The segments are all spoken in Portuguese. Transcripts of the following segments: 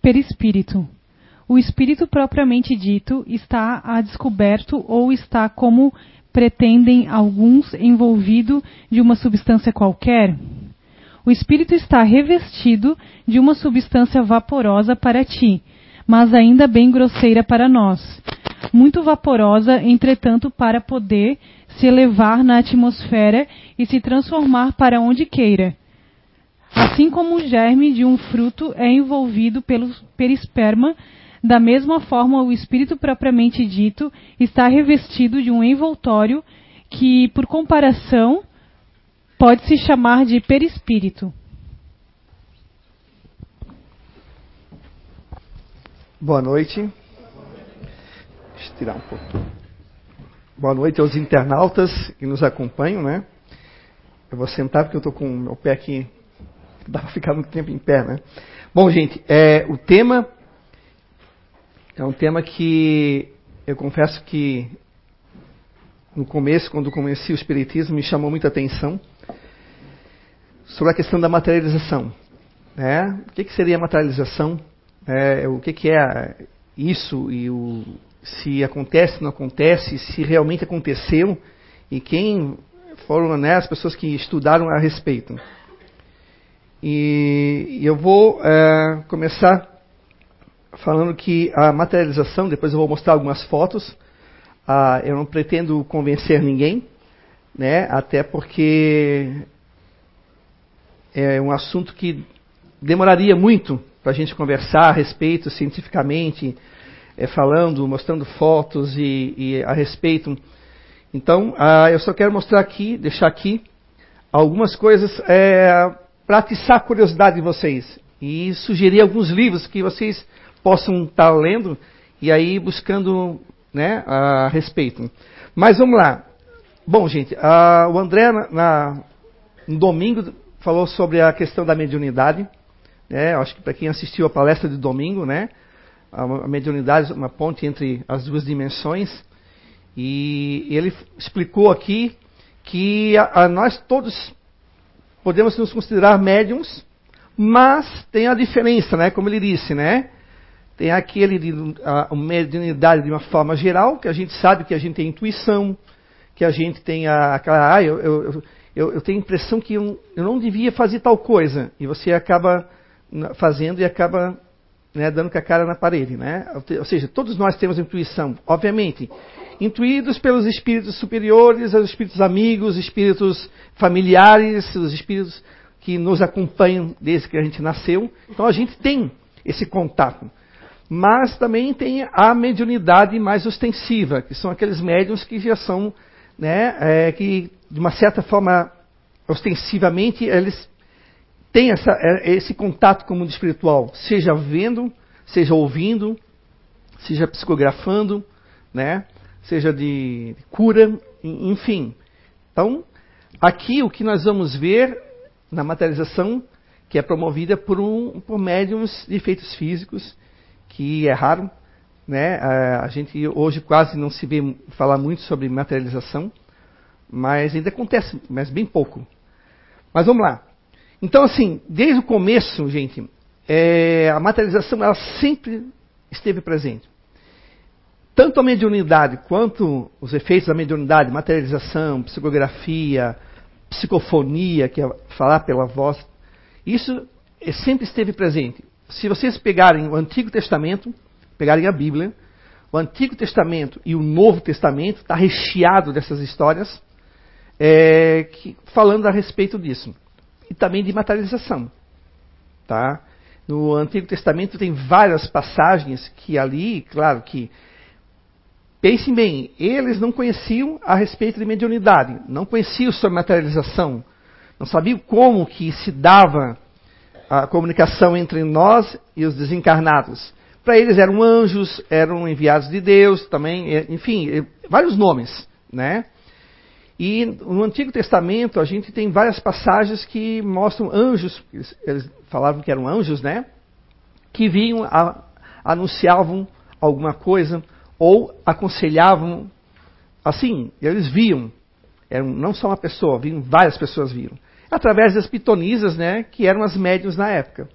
perispírito. O espírito propriamente dito está a descoberto ou está, como pretendem alguns, envolvido de uma substância qualquer? O espírito está revestido de uma substância vaporosa para ti, mas ainda bem grosseira para nós. Muito vaporosa, entretanto, para poder se elevar na atmosfera e se transformar para onde queira. Assim como o germe de um fruto é envolvido pelo perisperma, da mesma forma o espírito propriamente dito está revestido de um envoltório que, por comparação, pode se chamar de perispírito. Boa noite. Deixa eu tirar um pouco. Boa noite aos internautas que nos acompanham, né? Eu vou sentar porque eu estou com o meu pé aqui. Dá para ficar muito tempo em pé, né? Bom, gente, é, o tema é um tema que eu confesso que no começo, quando conheci o Espiritismo, me chamou muita atenção sobre a questão da materialização. Né? O que, que seria a materialização? É, o que, que é isso e o, se acontece, não acontece, se realmente aconteceu e quem foram né, as pessoas que estudaram a respeito. E, eu vou é, começar falando que a materialização, depois eu vou mostrar algumas fotos, ah, eu não pretendo convencer ninguém, né, até porque é um assunto que demoraria muito para a gente conversar a respeito cientificamente, é, falando, mostrando fotos e, e a respeito. Então, ah, eu só quero mostrar aqui, deixar aqui, algumas coisas é, para atiçar a curiosidade de vocês e sugerir alguns livros que vocês possam estar lendo e aí buscando né, a respeito. Mas vamos lá. Bom, gente, a, o André, na, na, no domingo, falou sobre a questão da mediunidade. Né, acho que para quem assistiu a palestra de domingo, né, a mediunidade, uma ponte entre as duas dimensões. E ele explicou aqui que a, a nós todos podemos nos considerar médiums, mas tem a diferença, né? Como ele disse, né? Tem aquele a, a mediunidade de uma forma geral, que a gente sabe que a gente tem intuição, que a gente tem a, aquela, ah, eu, eu, eu, eu tenho a impressão que eu, eu não devia fazer tal coisa, e você acaba fazendo e acaba né, dando com a cara na parede, né? Ou seja, todos nós temos intuição, obviamente, intuídos pelos espíritos superiores, os espíritos amigos, espíritos familiares, os espíritos que nos acompanham desde que a gente nasceu. Então a gente tem esse contato. Mas também tem a mediunidade mais ostensiva, que são aqueles médiums que já são, né, é, que de uma certa forma, ostensivamente, eles tem essa, é, esse contato com o mundo espiritual, seja vendo, seja ouvindo, seja psicografando, né? Seja de cura, enfim. Então, aqui o que nós vamos ver na materialização, que é promovida por, um, por médiums de efeitos físicos, que é raro. Né? A gente hoje quase não se vê falar muito sobre materialização, mas ainda acontece, mas bem pouco. Mas vamos lá. Então, assim, desde o começo, gente, é, a materialização ela sempre esteve presente. Tanto a mediunidade quanto os efeitos da mediunidade, materialização, psicografia, psicofonia, que é falar pela voz, isso é, sempre esteve presente. Se vocês pegarem o Antigo Testamento, pegarem a Bíblia, o Antigo Testamento e o Novo Testamento está recheado dessas histórias é, que, falando a respeito disso e também de materialização. Tá? No Antigo Testamento tem várias passagens que ali, claro que Pensem bem, eles não conheciam a respeito de mediunidade, não conheciam sobre materialização, não sabiam como que se dava a comunicação entre nós e os desencarnados. Para eles eram anjos, eram enviados de Deus, também, enfim, vários nomes, né? E no Antigo Testamento a gente tem várias passagens que mostram anjos, eles falavam que eram anjos, né? Que vinham, a, anunciavam alguma coisa ou aconselhavam. Assim, eles viam, eram não só uma pessoa, viam, várias pessoas viram. Através das pitonisas, né? Que eram as médiums na época.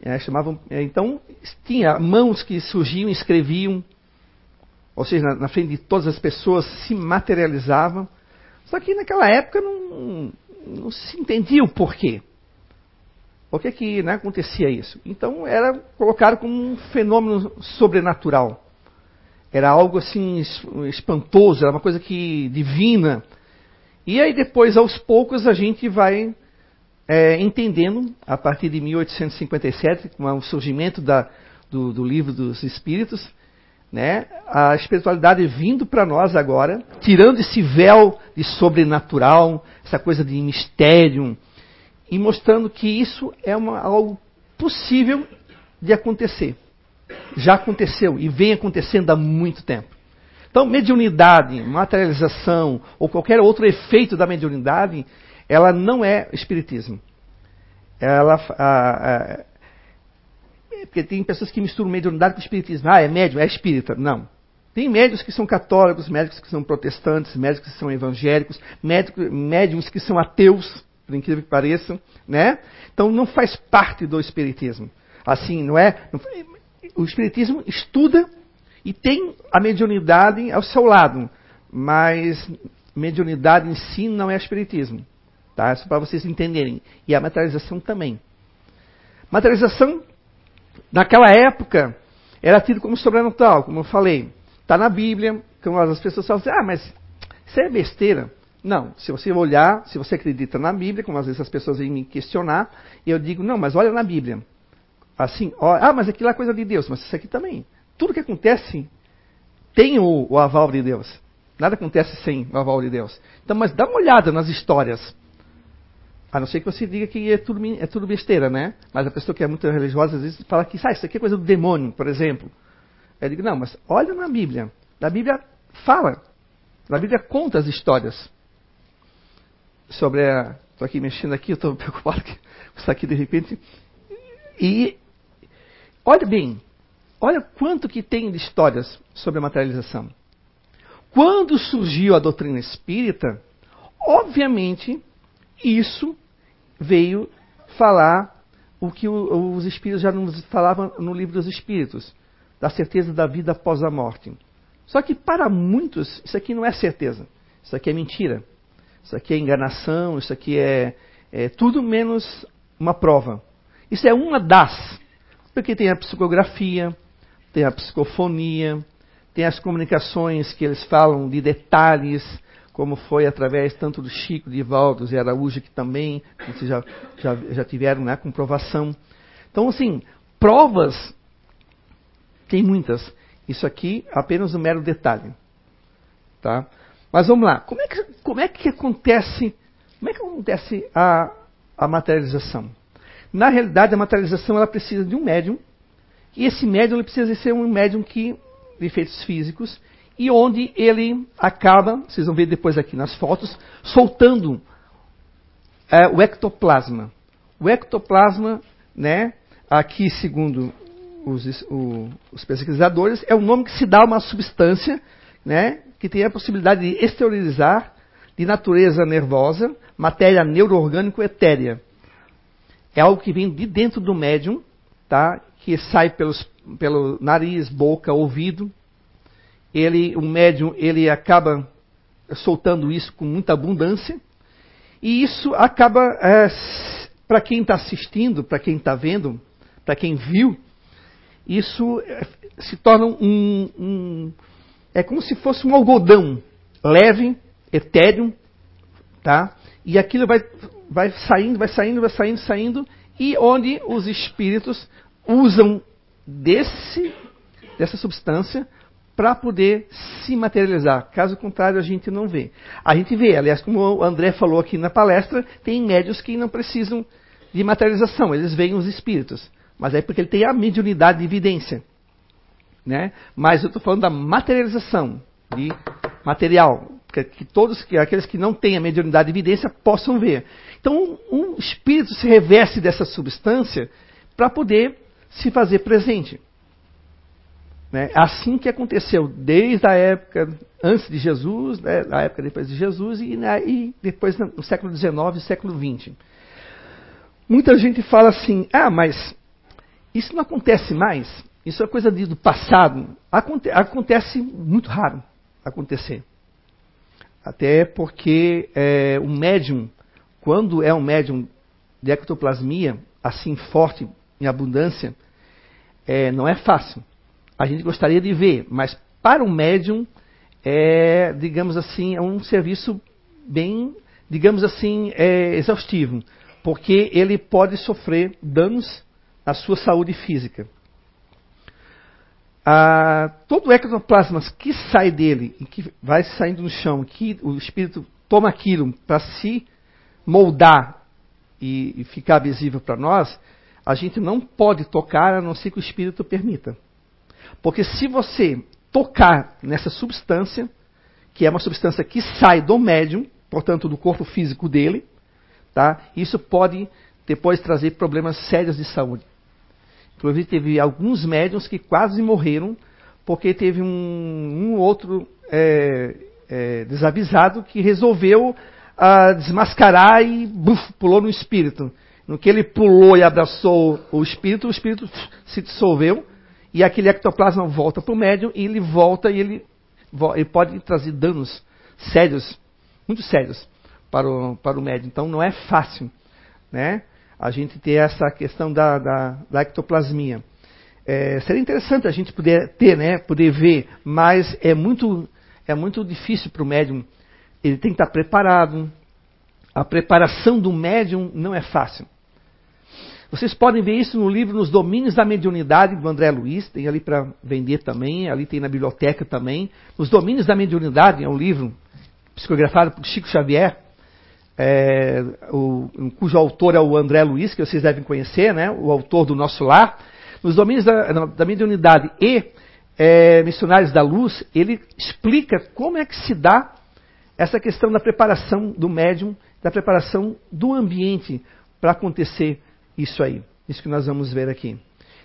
É, chamavam, é, então, tinha mãos que surgiam, escreviam, ou seja, na, na, frente de todas as pessoas, se materializavam. Só que naquela época não, não se entendia o porquê. Por que, que né, acontecia isso? Então era colocado como um fenômeno sobrenatural. Era algo assim espantoso, era uma coisa que divina. E aí depois, aos poucos, a gente vai é, entendendo, a partir de 1857, com o surgimento da, do, do livro dos Espíritos, né, a espiritualidade vindo para nós agora, tirando esse véu de sobrenatural, essa coisa de mistério, e mostrando que isso é uma, algo possível de acontecer. Já aconteceu e vem acontecendo há muito tempo. Então, mediunidade, materialização ou qualquer outro efeito da mediunidade, ela não é espiritismo. Ela, a, a, porque tem pessoas que misturam mediunidade com espiritismo. Ah, é médium, é espírita. Não. Tem médios que são católicos, médicos que são protestantes, médicos que são evangélicos, médicos, médiums que são ateus, por incrível que pareça, né? Então não faz parte do espiritismo. Assim, não é? O espiritismo estuda e tem a mediunidade ao seu lado, mas mediunidade em si não é espiritismo. Tá? Só para vocês entenderem. E a materialização também. Materialização, naquela época, era tido como sobrenatural, como eu falei. Está na Bíblia, como as pessoas falam assim, ah, mas isso é besteira. Não, se você olhar, se você acredita na Bíblia, como às vezes as pessoas vêm me questionar, eu digo, não, mas olha na Bíblia. Assim, ó, ah, mas aquilo é coisa de Deus, mas isso aqui também. Tudo que acontece tem o, o aval de Deus. Nada acontece sem o aval de Deus. Então, mas dá uma olhada nas histórias. A não ser que você diga que é tudo, é tudo besteira, né? Mas a pessoa que é muito religiosa, às vezes, fala que ah, isso aqui é coisa do demônio, por exemplo. Eu digo, não, mas olha na Bíblia. Na Bíblia fala. Na Bíblia conta as histórias. Sobre a. Estou aqui mexendo aqui, estou preocupado que está aqui de repente. E olha bem, olha quanto que tem de histórias sobre a materialização. Quando surgiu a doutrina espírita, obviamente isso veio falar o que os espíritos já nos falavam no livro dos espíritos, da certeza da vida após a morte. Só que para muitos isso aqui não é certeza, isso aqui é mentira, isso aqui é enganação, isso aqui é, é tudo menos uma prova. Isso é uma das, porque tem a psicografia, tem a psicofonia, tem as comunicações que eles falam de detalhes, como foi através tanto do Chico, de Ivaldo e Araújo, que também vocês já, já, já tiveram né, comprovação. Então, assim, provas tem muitas. Isso aqui apenas um mero detalhe. Tá? Mas vamos lá. Como é que, como é que acontece, como é que acontece a, a materialização? Na realidade, a materialização ela precisa de um médium. E esse médium ele precisa ser um médium que, de efeitos físicos e onde ele acaba, vocês vão ver depois aqui nas fotos, soltando é, o ectoplasma. O ectoplasma, né, aqui segundo os, o, os, pesquisadores, é o nome que se dá a uma substância né, que tem a possibilidade de exteriorizar de natureza nervosa, matéria neuroorgânico etérea. É algo que vem de dentro do médium, tá, que sai pelos, pelo nariz, boca, ouvido, ele, o médium, ele acaba soltando isso com muita abundância, e isso acaba, é, para quem está assistindo, para quem está vendo, para quem viu, isso é, se torna um, um, É como se fosse um algodão leve, etéreo, tá? E aquilo vai, vai saindo, vai saindo, vai saindo, saindo, e onde os espíritos usam desse, dessa substância para poder se materializar. Caso contrário, a gente não vê. A gente vê, aliás, como o André falou aqui na palestra, tem médios que não precisam de materialização, eles veem os espíritos. Mas é porque ele tem a mediunidade de evidência. Né? Mas eu estou falando da materialização, de material, que, todos que aqueles que não têm a mediunidade de evidência possam ver. Então, um espírito se reveste dessa substância para poder se fazer presente. Né? Assim que aconteceu desde a época antes de Jesus, né, na época depois de Jesus e, né, e depois no século XIX e século XX. Muita gente fala assim: ah, mas Isso não acontece mais. Isso é coisa do passado. Aconte acontece muito raro acontecer. Até porque é, o médium, quando é um médium de ectoplasmia, assim forte, em abundância, é, não é fácil. A gente gostaria de ver, mas para o médium é, digamos assim, é um serviço bem, digamos assim, é, exaustivo, porque ele pode sofrer danos à sua saúde física. Ah, todo o ectoplasma que sai dele e que vai saindo no chão, que o espírito toma aquilo para se moldar e, e ficar visível para nós, a gente não pode tocar a não ser que o espírito permita. Porque se você tocar nessa substância, que é uma substância que sai do médium, portanto do corpo físico dele, tá? Isso pode depois trazer problemas sérios de saúde. Inclusive teve alguns médiums que quase morreram porque teve um, um outro é, é, desavisado que resolveu ah, desmascarar e buf, pulou no espírito. No que ele pulou e abraçou o espírito, o espírito se dissolveu e aquele ectoplasma volta para o médium e ele volta e ele, ele pode trazer danos sérios, muito sérios para o, para o médium. Então não é fácil né, a gente ter essa questão da, da, da ectoplasmia. É, seria interessante a gente poder ter, né, poder ver, mas é muito, é muito difícil para o médium. Ele tem que estar preparado. A preparação do médium não é fácil. Vocês podem ver isso no livro Nos Domínios da Mediunidade, do André Luiz, tem ali para vender também, ali tem na biblioteca também. Os Domínios da Mediunidade é um livro psicografado por Chico Xavier, é, o, cujo autor é o André Luiz, que vocês devem conhecer, né, o autor do Nosso Lar. Nos Domínios da, da Mediunidade e é, Missionários da Luz, ele explica como é que se dá essa questão da preparação do médium, da preparação do ambiente para acontecer isso aí. Isso que nós vamos ver aqui.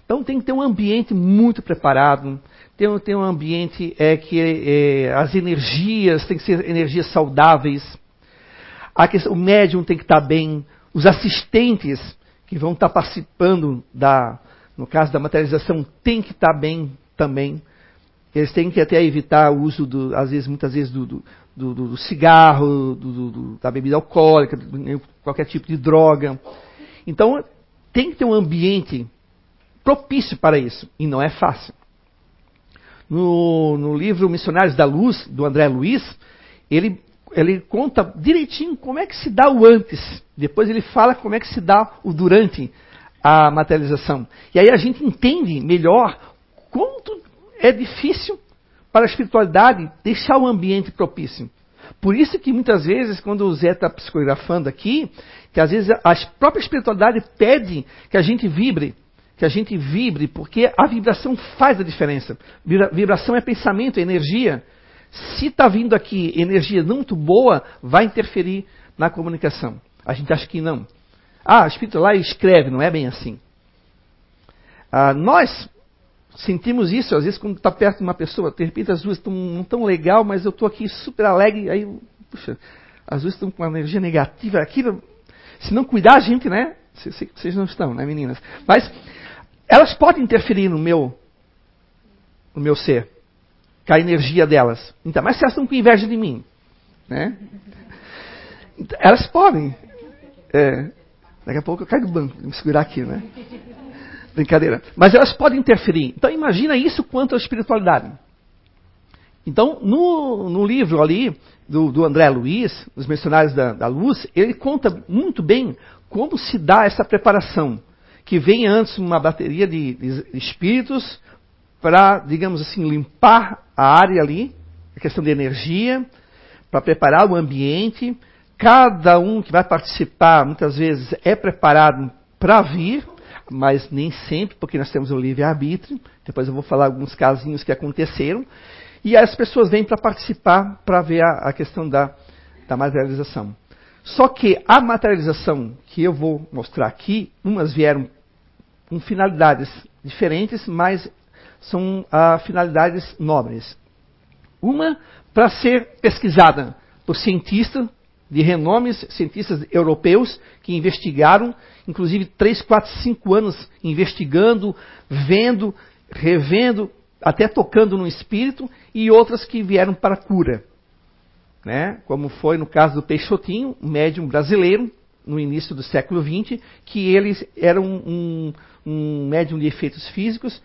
Então tem que ter um ambiente muito preparado, tem, tem um ambiente é, que é, as energias têm que ser energias saudáveis, questão, o médium tem que estar bem, os assistentes que vão estar participando da, no caso da materialização, tem que estar bem também. Eles têm que até evitar o uso, do, às vezes, muitas vezes, do, do, do, do cigarro, da bebida alcoólica, qualquer tipo de droga. Então, tem que ter um ambiente propício para isso, e não é fácil. No, no livro Missionários da Luz, do André Luiz, ele, ele conta direitinho como é que se dá o antes, depois ele fala como é que se dá o durante a materialização. E aí a gente entende melhor quanto é difícil para a espiritualidade deixar o ambiente propício. Por isso que muitas vezes, quando o Zé está psicografando aqui, que às vezes a própria espiritualidade pede que a gente vibre, que a gente vibre, porque a vibração faz a diferença. Vibração é pensamento, é energia. Se está vindo aqui energia não muito boa, vai interferir na comunicação. A gente acha que não. Ah, espírito lá escreve, não é bem assim. Ah, nós sentimos isso, às vezes, quando está perto de uma pessoa, de repente as duas estão não tão legal, mas eu estou aqui super alegre, aí, puxa, as duas estão com uma energia negativa, aquilo, se não cuidar a gente, né? Vocês não estão, né, meninas? Mas elas podem interferir no meu, no meu ser, com a energia delas. Então, mas se elas estão com inveja de mim, né? Elas podem. É, daqui a pouco eu caio do banco, me segurar aqui, né? Brincadeira. Mas elas podem interferir. Então imagina isso quanto à espiritualidade. Então, no, no livro ali do, do, André Luiz, Os Missionários da, da, Luz, ele conta muito bem como se dá essa preparação. Que vem antes uma bateria de, de espíritos para, digamos assim, limpar a área ali, a questão de energia, para preparar o ambiente. Cada um que vai participar, muitas vezes, é preparado para vir, mas nem sempre, porque nós temos o livre-arbítrio. Depois eu vou falar alguns casinhos que aconteceram. E as pessoas vêm para participar, para ver a, a questão da, da materialização. Só que a materialização que eu vou mostrar aqui, umas vieram com finalidades diferentes, mas são ah, finalidades nobres. Uma para ser pesquisada por cientistas de renomes cientistas europeus que investigaram, inclusive 3, 4, 5 anos investigando, vendo, revendo, até tocando no espírito, e outras que vieram para cura. Né? Como foi no caso do Peixotinho, um médium brasileiro, no início do século XX, que ele era um, um, um médium de efeitos físicos,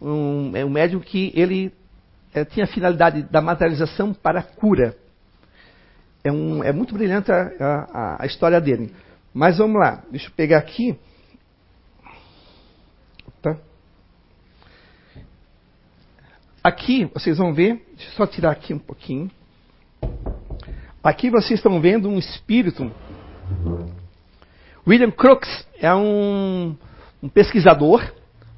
um, é um médium que ele é, tinha a finalidade da materialização para a cura. É, um, é muito brilhante a, a, a, história dele. Mas vamos lá, deixa eu pegar aqui. Tá? Aqui vocês vão ver, deixa eu só tirar aqui um pouquinho. Aqui vocês estão vendo um espírito. William Crookes é um, um pesquisador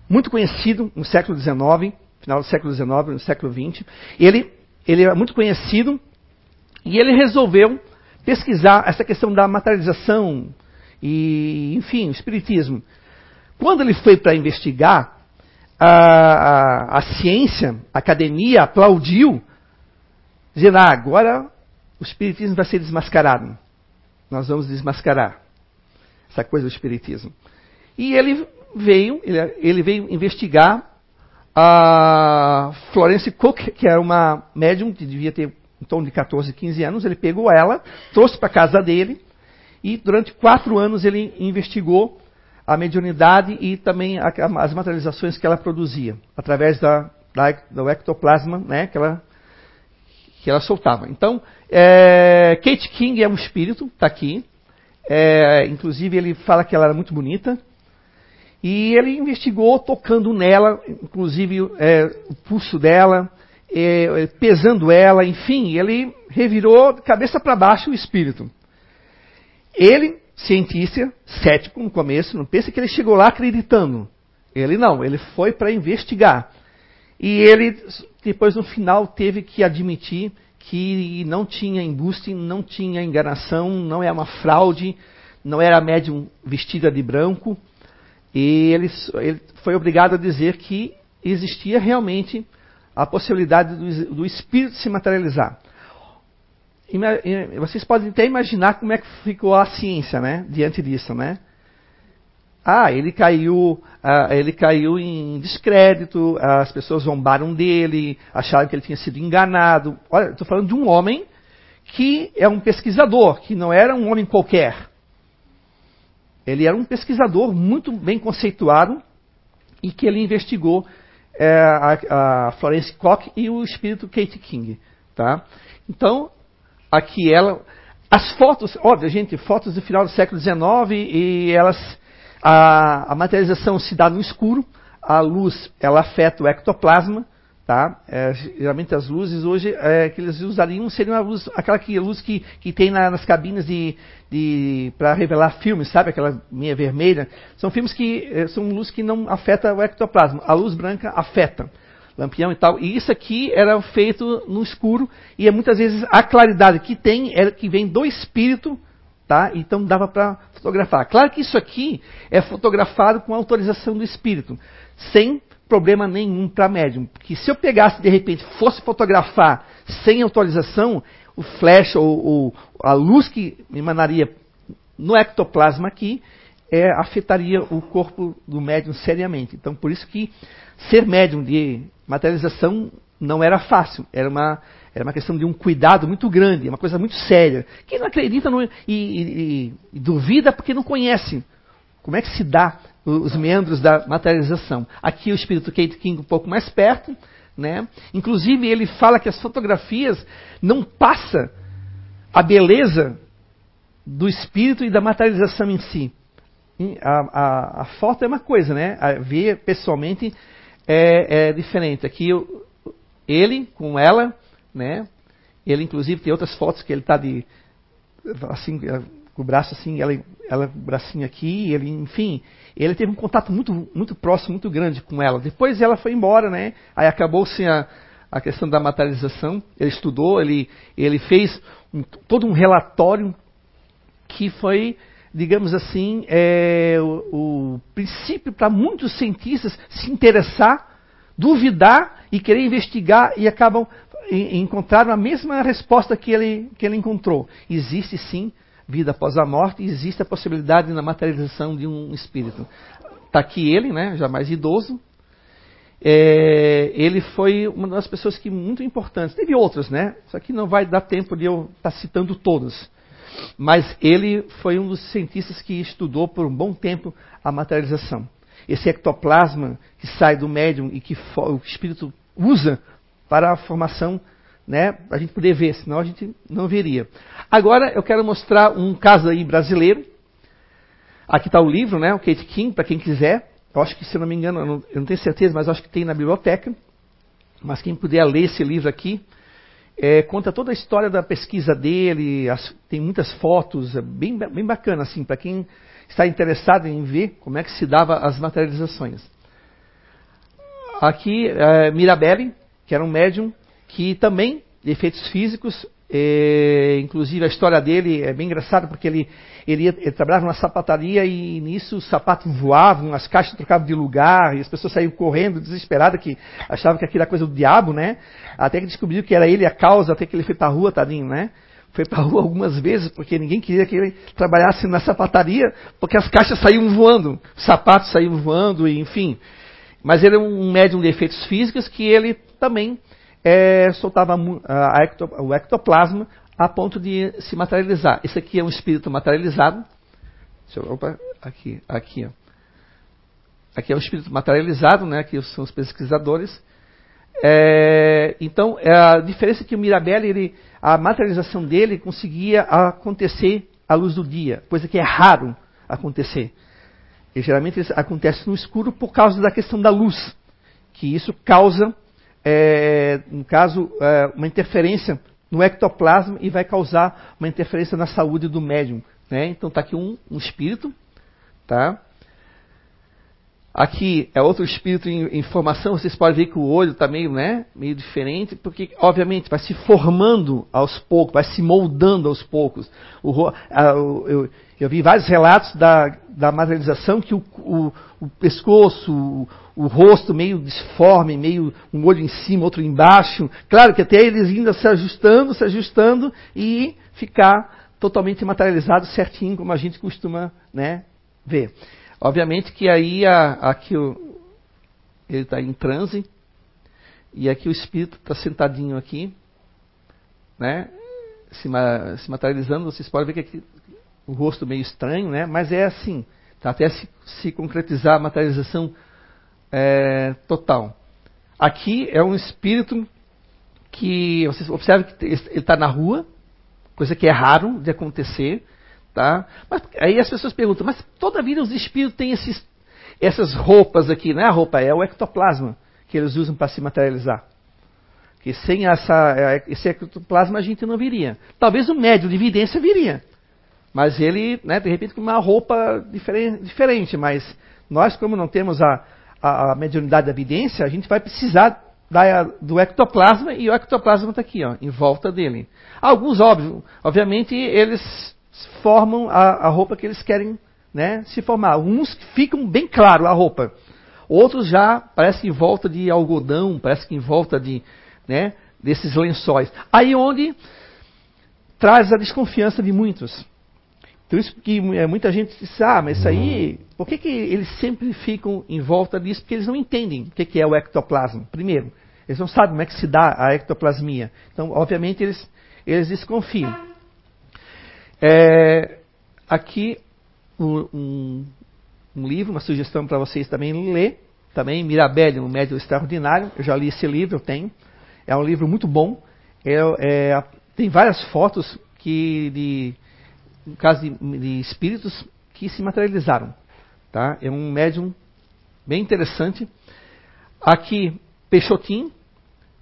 muito conhecido no século XIX, final do século XIX, no século XX. Ele, ele é muito conhecido e ele resolveu pesquisar essa questão da materialização e, enfim, o espiritismo. Quando ele foi para investigar, a, a, a, ciência, a academia aplaudiu, dizendo: ah, agora o espiritismo vai ser desmascarado. Nós vamos desmascarar essa coisa do espiritismo. E ele veio, ele, ele veio investigar a Florence Cook, que era uma médium que devia ter em torno de 14, 15 anos. Ele pegou ela, trouxe para casa dele e durante quatro anos ele investigou a mediunidade e também as materializações que ela produzia através da, da do ectoplasma, né, que ela que ela soltava. Então, é, Kate King é um espírito, está aqui. É, inclusive ele fala que ela era muito bonita. E ele investigou tocando nela, inclusive é, o pulso dela, é, pesando ela, enfim, ele revirou cabeça para baixo o espírito. Ele, cientista, cético no começo, não pensa que ele chegou lá acreditando. Ele não, ele foi para investigar. E ele, depois no final, teve que admitir que não tinha embuste, não tinha enganação, não era uma fraude, não era médium vestida de branco. E ele, ele foi obrigado a dizer que existia realmente a possibilidade do, do espírito se materializar. Vocês podem até imaginar como é que ficou a ciência, né, diante disso, né? Ah, ele caiu, ah, ele caiu em descrédito, as pessoas zombaram dele, acharam que ele tinha sido enganado. Olha, estou falando de um homem que é um pesquisador, que não era um homem qualquer. Ele era um pesquisador muito bem conceituado e que ele investigou é, a, a, Florence Koch e o espírito Kate King. Tá? Então, aqui ela. As fotos, óbvio, gente, fotos do final do século XIX e elas. A, a materialização se dá no escuro, a luz ela afeta o ectoplasma, Tá? É, geralmente as luzes hoje é, que eles usariam seriam a luz, aquela que, luz que, que tem na, nas cabines de, de para revelar filmes, sabe? Aquela meia vermelha. São filmes que é, são luz que não afeta o ectoplasma. A luz branca afeta. Lampião e tal. E isso aqui era feito no escuro e é muitas vezes a claridade que tem é que vem do espírito, tá? Então dava para fotografar. Claro que isso aqui é fotografado com autorização do espírito, sem problema nenhum para médium. Porque se eu pegasse, de repente, fosse fotografar sem autorização, o flash ou, ou a luz que emanaria no ectoplasma aqui é, afetaria o corpo do médium seriamente. Então, por isso que ser médium de materialização não era fácil. Era uma, era uma questão de um cuidado muito grande, uma coisa muito séria. Quem não acredita no, e, e, e duvida porque não conhece como é que se dá os membros da materialização. Aqui o espírito Kate King um pouco mais perto, né? Inclusive ele fala que as fotografias não passa a beleza do espírito e da materialização em si. A, a, a foto é uma coisa, né? A ver pessoalmente é, é diferente. Aqui eu, ele com ela, né? Ele inclusive tem outras fotos que ele está de assim com o braço assim, ela, ela o bracinho aqui, ele, enfim, ele teve um contato muito, muito próximo, muito grande com ela. Depois ela foi embora, né? Aí acabou-se a, a questão da materialização. Ele estudou, ele, ele fez um, todo um relatório que foi, digamos assim, é, o, o princípio para muitos cientistas se interessar, duvidar e querer investigar e acabam encontraram a mesma resposta que ele, que ele encontrou. Existe sim vida após a morte, existe a possibilidade na materialização de um espírito. Está aqui ele, né, já mais idoso. É, ele foi uma das pessoas que muito importantes. Teve outras, né? Só que não vai dar tempo de eu estar tá citando todas. Mas ele foi um dos cientistas que estudou por um bom tempo a materialização. Esse ectoplasma que sai do médium e que o espírito usa para a formação, né, para a gente poder ver, senão a gente não veria. Agora eu quero mostrar um caso aí brasileiro. Aqui está o livro, né, o Kate King, para quem quiser. Eu acho que, se não me engano, eu não, eu não tenho certeza, mas acho que tem na biblioteca. Mas quem puder ler esse livro aqui, é, conta toda a história da pesquisa dele, as, tem muitas fotos, é bem, bem bacana assim, para quem está interessado em ver como é que se dava as materializações. Aqui, é, Mirabelli, que era um médium que também, efeitos físicos, é, inclusive a história dele é bem engraçada porque ele, ele, ia, ele, trabalhava numa sapataria e nisso os sapatos voavam, as caixas trocavam de lugar e as pessoas saíam correndo desesperadas que achavam que aquilo era coisa do diabo, né? Até que descobriu que era ele a causa, até que ele foi para a rua, tadinho, né? Foi para a rua algumas vezes porque ninguém queria que ele trabalhasse na sapataria porque as caixas saíam voando, os sapatos saíam voando, e, enfim. Mas ele é um médium de efeitos físicos que ele também é, soltava ecto, o ectoplasma a ponto de se materializar. Esse aqui é um espírito materializado. Eu, opa, aqui, aqui, ó. Aqui é um espírito materializado, né? Aqui são os pesquisadores. É, então, é a diferença é que o Mirabelli, ele, a materialização dele conseguia acontecer à luz do dia, coisa que é raro acontecer. E geralmente acontece no escuro por causa da questão da luz, que isso causa é, no caso, é, uma interferência no ectoplasma e vai causar uma interferência na saúde do médium. Né? Então está aqui um, um, espírito, tá? Aqui é outro espírito em, em, formação, vocês podem ver que o olho está meio, né, meio diferente, porque obviamente vai se formando aos poucos, vai se moldando aos poucos. O, a, o, eu, eu, vi vários relatos da, da materialização que o, o, o pescoço, o rosto meio disforme, meio um olho em cima, outro embaixo. Claro que até eles ainda se ajustando, se ajustando e ficar totalmente materializado certinho, como a gente costuma né, ver. Obviamente que aí a, aqui o, ele está em transe e aqui o espírito está sentadinho aqui, né, se, se, materializando. Vocês podem ver que aqui o rosto meio estranho, né, mas é assim, tá, até se, se concretizar a materialização é, total. Aqui é um espírito que vocês observam que ele está na rua, coisa que é raro de acontecer, tá? Mas aí as pessoas perguntam, mas toda vida os espíritos têm esses, essas roupas aqui, não é a roupa, é o ectoplasma que eles usam para se materializar. Que sem essa, é, esse ectoplasma a gente não viria. Talvez o médio de evidência viria. Mas ele, né, de repente, com uma roupa diferente, diferente. Mas nós, como não temos a, a, a mediunidade da evidência, a gente vai precisar da, do ectoplasma e o ectoplasma está aqui, ó, em volta dele. Alguns, óbvio, obviamente, eles formam a, a, roupa que eles querem né, se formar. Uns ficam bem claro a roupa. Outros já parece que em volta de algodão, parece que em volta de, né, desses lençóis. Aí onde traz a desconfiança de muitos. Por isso que é, muita gente diz, ah, mas isso aí, por que, que eles sempre ficam em volta disso? Porque eles não entendem o que, que é o ectoplasma, primeiro. Eles não sabem como é que se dá a ectoplasmia. Então, obviamente, eles, eles desconfiam. É, aqui, um, um, um, livro, uma sugestão para vocês também ler. Também, Mirabelli, um médium extraordinário. Eu já li esse livro, eu tenho. É um livro muito bom. É, é, tem várias fotos que de caso de, de espíritos que se materializaram. Tá? É um médium bem interessante. Aqui, Peixotin,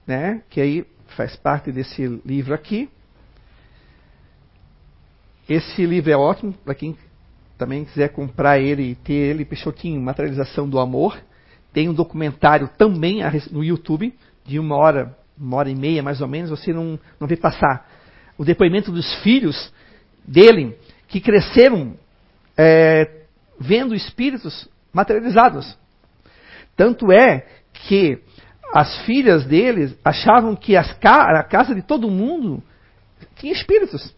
né, que aí faz parte desse livro aqui. Esse livro é ótimo para quem também quiser comprar ele e ter ele, Peixotinho, Materialização do Amor. Tem um documentário também no YouTube, de uma hora, uma hora e meia mais ou menos, você não, não vê passar. O depoimento dos filhos dele, que cresceram é, vendo espíritos materializados. Tanto é que as filhas deles achavam que ca a casa de todo mundo tinha espíritos.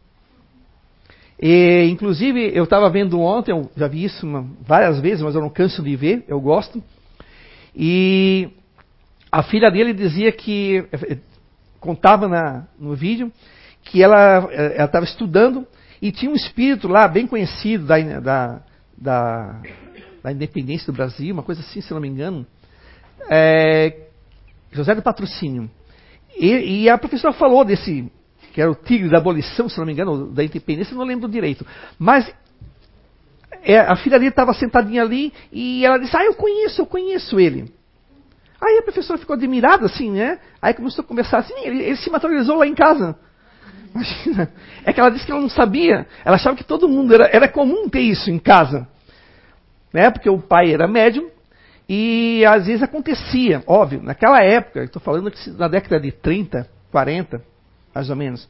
E, inclusive, eu estava vendo ontem, eu já vi isso uma, várias vezes, mas eu não canso de ver, eu gosto. E a filha dele dizia que, contava na, no vídeo, que ela estava estudando e tinha um espírito lá bem conhecido da, da, da, da independência do Brasil, uma coisa assim, se não me engano, é, José do Patrocínio. E, e, a professora falou desse, que era o tigre da abolição, se não me engano, da independência, não lembro direito. Mas é, a filha dele estava sentadinha ali e ela disse: Ah, eu conheço, eu conheço ele. Aí a professora ficou admirada, assim, né? Aí começou a conversar assim: ele, ele se materializou lá em casa. Imagina. É que ela disse que ela não sabia. Ela achava que todo mundo era, era comum ter isso em casa. Né? Porque o pai era médium e às vezes acontecia, óbvio, naquela época, estou falando que na década de 30, 40, mais ou menos.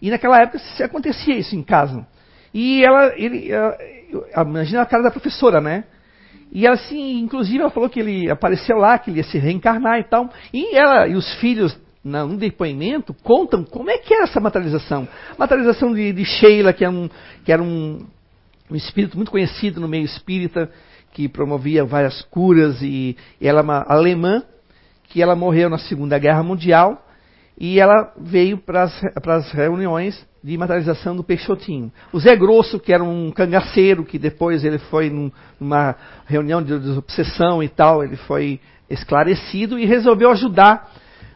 E naquela época acontecia isso em casa. E ela, ele, ela, imagina a cara da professora, né? E ela, assim, inclusive, ela falou que ele apareceu lá, que ele ia se reencarnar e tal. E ela e os filhos, no depoimento, contam como é que era essa materialização. Materialização de, de Sheila, que era, um, que era um, um espírito muito conhecido no meio espírita, que promovia várias curas, e, e ela é uma alemã, que ela morreu na Segunda Guerra Mundial, e ela veio para as reuniões de materialização do Peixotinho. O Zé Grosso, que era um cangaceiro, que depois ele foi num, numa reunião de desobsessão e tal, ele foi esclarecido e resolveu ajudar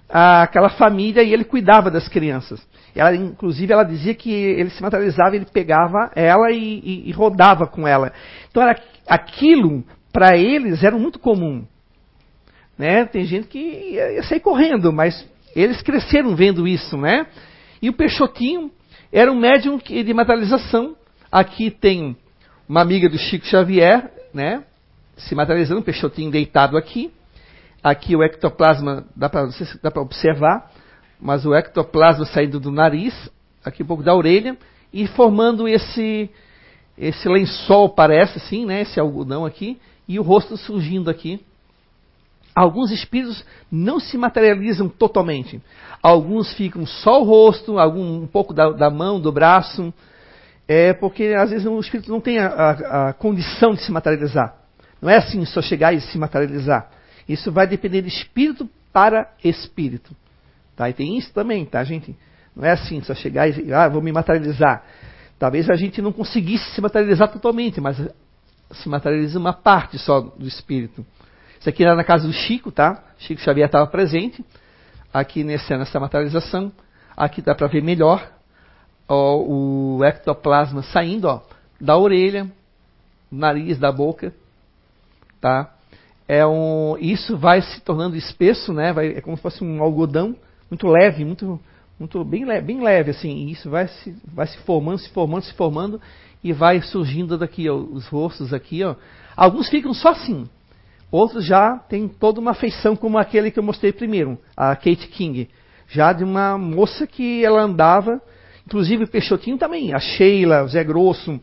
a, aquela família e ele cuidava das crianças. Ela, inclusive, ela dizia que ele se materializava, ele pegava ela e, e, e rodava com ela. Então, era, aquilo, para eles, era muito comum. Né? Tem gente que ia, ia sair correndo, mas eles cresceram vendo isso, né? E o Peixotinho era um médium de materialização. Aqui tem uma amiga do Chico Xavier, né? Se materializando, Peixotinho deitado aqui. Aqui o ectoplasma, dá para observar, mas o ectoplasma saindo do nariz, aqui um pouco da orelha, e formando esse, esse lençol, parece assim, né? Esse algodão aqui, e o rosto surgindo aqui Alguns espíritos não se materializam totalmente. Alguns ficam só o rosto, algum, um pouco da, da mão, do braço, é porque às vezes o espírito não tem a, a, a, condição de se materializar. Não é assim só chegar e se materializar. Isso vai depender de espírito para espírito. Tá? E tem isso também, tá, gente? Não é assim só chegar e ah, vou me materializar. Talvez a gente não conseguisse se materializar totalmente, mas se materializa uma parte só do espírito. Isso aqui era na casa do Chico, tá? Chico Xavier estava presente. Aqui nessa, nessa materialização. Aqui dá para ver melhor ó, o ectoplasma saindo ó, da orelha, nariz, da boca. Tá? É um, isso vai se tornando espesso, né? Vai, é como se fosse um algodão muito leve, muito, muito bem, leve, bem leve assim. E isso vai se, vai se formando, se formando, se formando e vai surgindo daqui ó, os rostos aqui. Ó. Alguns ficam só assim, Outros já têm toda uma feição como aquele que eu mostrei primeiro, a Kate King. Já de uma moça que ela andava, inclusive o Peixotinho também, a Sheila, o Zé Grosso,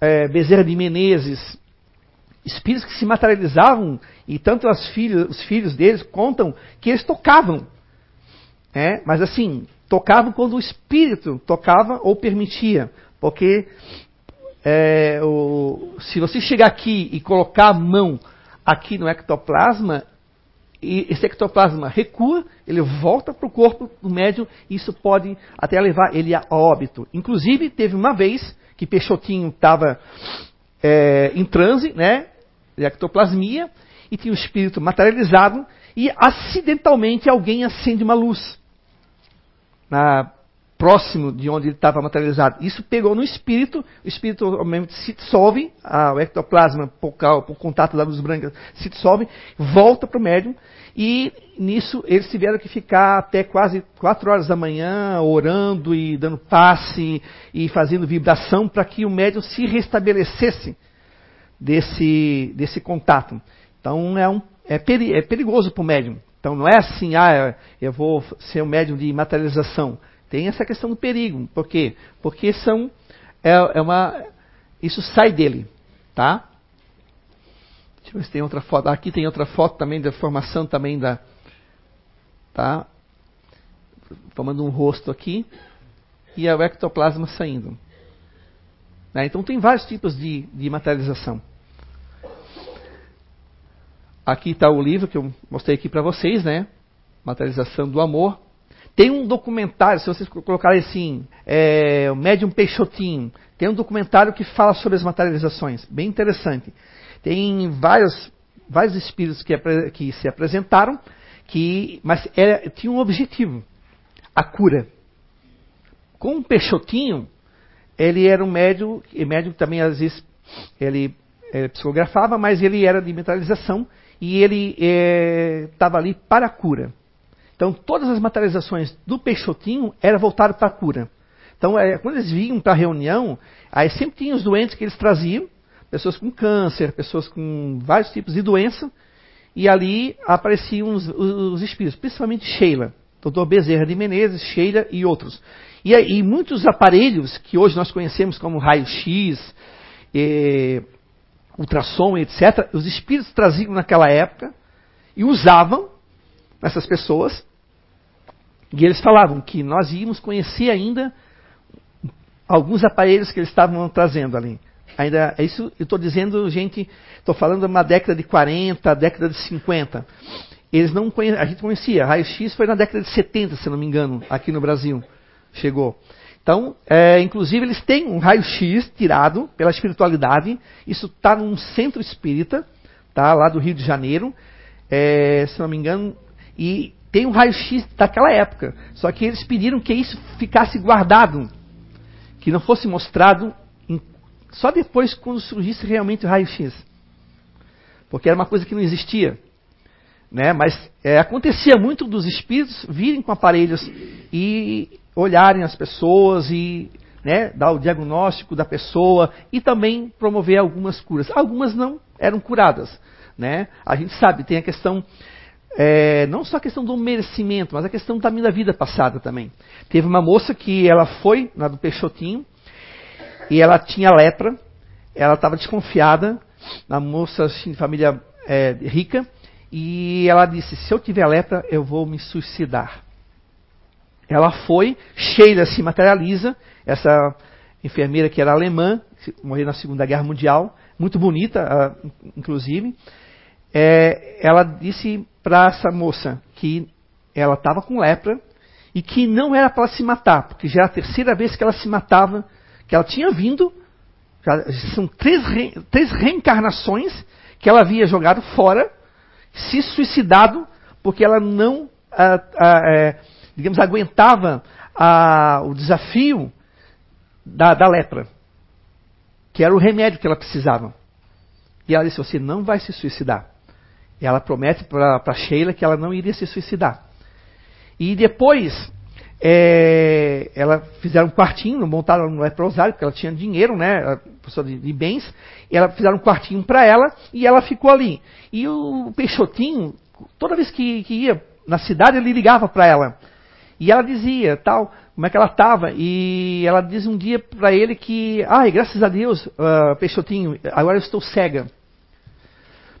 é, Bezerra de Menezes, espíritos que se materializavam, e tanto as filhas, os filhos deles contam que eles tocavam. É, mas assim, tocavam quando o espírito tocava ou permitia. Porque é, o, se você chegar aqui e colocar a mão aqui no ectoplasma, e esse ectoplasma recua, ele volta para o corpo do médium, e isso pode até levar ele a óbito. Inclusive, teve uma vez que Peixotinho estava é, em transe, né, de ectoplasmia, e tinha o espírito materializado, e acidentalmente alguém acende uma luz na próximo de onde ele estava materializado. Isso pegou no espírito, o espírito obviamente se dissolve, a, o ectoplasma, por, por contato da luz branca, se dissolve, volta para o médium, e nisso eles tiveram que ficar até quase 4 horas da manhã orando e dando passe e fazendo vibração para que o médium se restabelecesse desse, desse contato. Então é, um, é, peri, é perigoso para o médium. Então não é assim, ah, eu vou ser um médium de materialização. Tem essa questão do perigo. Por quê? Porque são, é, é uma, isso sai dele, tá? Deixa eu ver se tem outra foto. Aqui tem outra foto também da formação também da, tá? Formando um rosto aqui e é o ectoplasma saindo. Né? Então tem vários tipos de, de materialização. Aqui está o livro que eu mostrei aqui para vocês, né? Materialização do amor. Tem um documentário, se vocês colocarem assim, é, o Médium Peixotinho, tem um documentário que fala sobre as materializações, bem interessante. Tem vários, vários espíritos que, que se apresentaram, que, mas era, tinha um objetivo, a cura. Com o Peixotinho, ele era um médium, e médium também às vezes ele, ele psicografava, mas ele era de mentalização e ele estava é, ali para a cura. Então todas as materializações do Peixotinho eram voltadas para a cura. Então é, quando eles vinham para a reunião, aí sempre tinham os doentes que eles traziam, pessoas com câncer, pessoas com vários tipos de doença, e ali apareciam os, os espíritos, principalmente Sheila. Doutor Bezerra de Menezes, Sheila e outros. E, e muitos aparelhos que hoje nós conhecemos como raio-x, eh, ultrassom, etc., os espíritos traziam naquela época e usavam essas pessoas. E eles falavam que nós íamos conhecer ainda alguns aparelhos que eles estavam trazendo ali. Ainda, é isso eu estou dizendo, gente, estou falando uma década de 40, década de 50. Eles não conheciam, a gente conhecia. Raio-X foi na década de 70, se não me engano, aqui no Brasil. Chegou. Então, é, inclusive, eles têm um raio-x tirado pela espiritualidade. Isso está num centro espírita, tá, lá do Rio de Janeiro, é, se não me engano. E tem um raio-x daquela época. Só que eles pediram que isso ficasse guardado, que não fosse mostrado em, só depois quando surgisse realmente o raio-x. Porque era uma coisa que não existia. Né? Mas é, acontecia muito dos espíritos virem com aparelhos e olharem as pessoas e né, dar o diagnóstico da pessoa e também promover algumas curas. Algumas não eram curadas. Né? A gente sabe, tem a questão, é, não só a questão do merecimento, mas a questão também da vida passada também. Teve uma moça que ela foi na do Peixotinho e ela tinha lepra, ela estava desconfiada, uma moça assim, de família é, rica, e ela disse: Se eu tiver lepra, eu vou me suicidar. Ela foi, Sheila se materializa, essa enfermeira que era alemã, morreu na Segunda Guerra Mundial, muito bonita, inclusive. É, ela disse para essa moça que ela estava com lepra e que não era para se matar, porque já era a terceira vez que ela se matava, que ela tinha vindo, já, são três, re, três reencarnações que ela havia jogado fora se suicidado porque ela não, é, digamos, aguentava o desafio da, da lepra, que era o remédio que ela precisava. E ela disse: Você não vai se suicidar. Ela promete para Sheila que ela não iria se suicidar. E depois, é, ela fizeram um quartinho, montaram um leprosário, porque ela tinha dinheiro, né, pessoa de, de bens, e ela fizeram um quartinho para ela e ela ficou ali. E o Peixotinho, toda vez que, que ia na cidade, ele ligava para ela. E ela dizia, tal, como é que ela estava. E ela diz um dia para ele que, ai, graças a Deus, uh, Peixotinho, agora eu estou cega.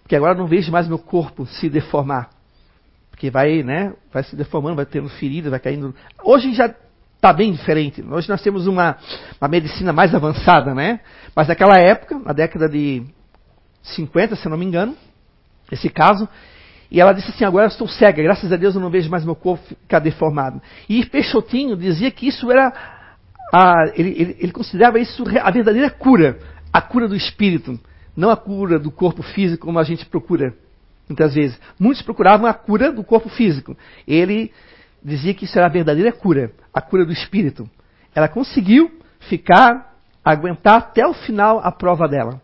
Porque agora não vejo mais meu corpo se deformar que vai, né, vai se deformando, vai tendo feridas, vai caindo. Hoje já está bem diferente. Hoje nós temos uma, uma medicina mais avançada, né? Mas naquela época, na década de 50, se não me engano, esse caso, e ela disse assim: agora eu estou cega, graças a Deus eu não vejo mais meu corpo ficar deformado. E Peixotinho dizia que isso era. A, ele, ele, ele considerava isso a verdadeira cura, a cura do espírito, não a cura do corpo físico como a gente procura muitas vezes. Muitos procuravam a cura do corpo físico. Ele dizia que isso era a verdadeira cura, a cura do espírito. Ela conseguiu ficar, aguentar até o final a prova dela.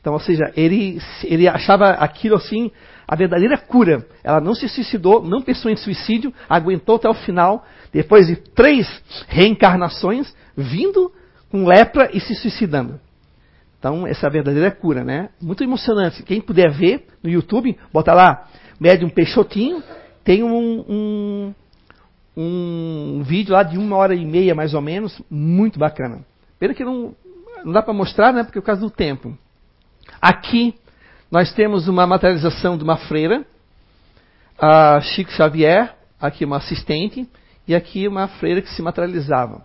Então, ou seja, ele, ele achava aquilo assim a verdadeira cura. Ela não se suicidou, não pensou em suicídio, aguentou até o final, depois de três reencarnações, vindo com lepra e se suicidando. Então, essa é a verdadeira cura, né? Muito emocionante. Quem puder ver no YouTube, bota lá, médium Peixotinho, tem um, um, um vídeo lá de uma hora e meia, mais ou menos, muito bacana. Pena que não, não dá para mostrar, né? Porque é por causa do tempo. Aqui, nós temos uma materialização de uma freira, a Chico Xavier, aqui uma assistente e aqui uma freira que se materializava.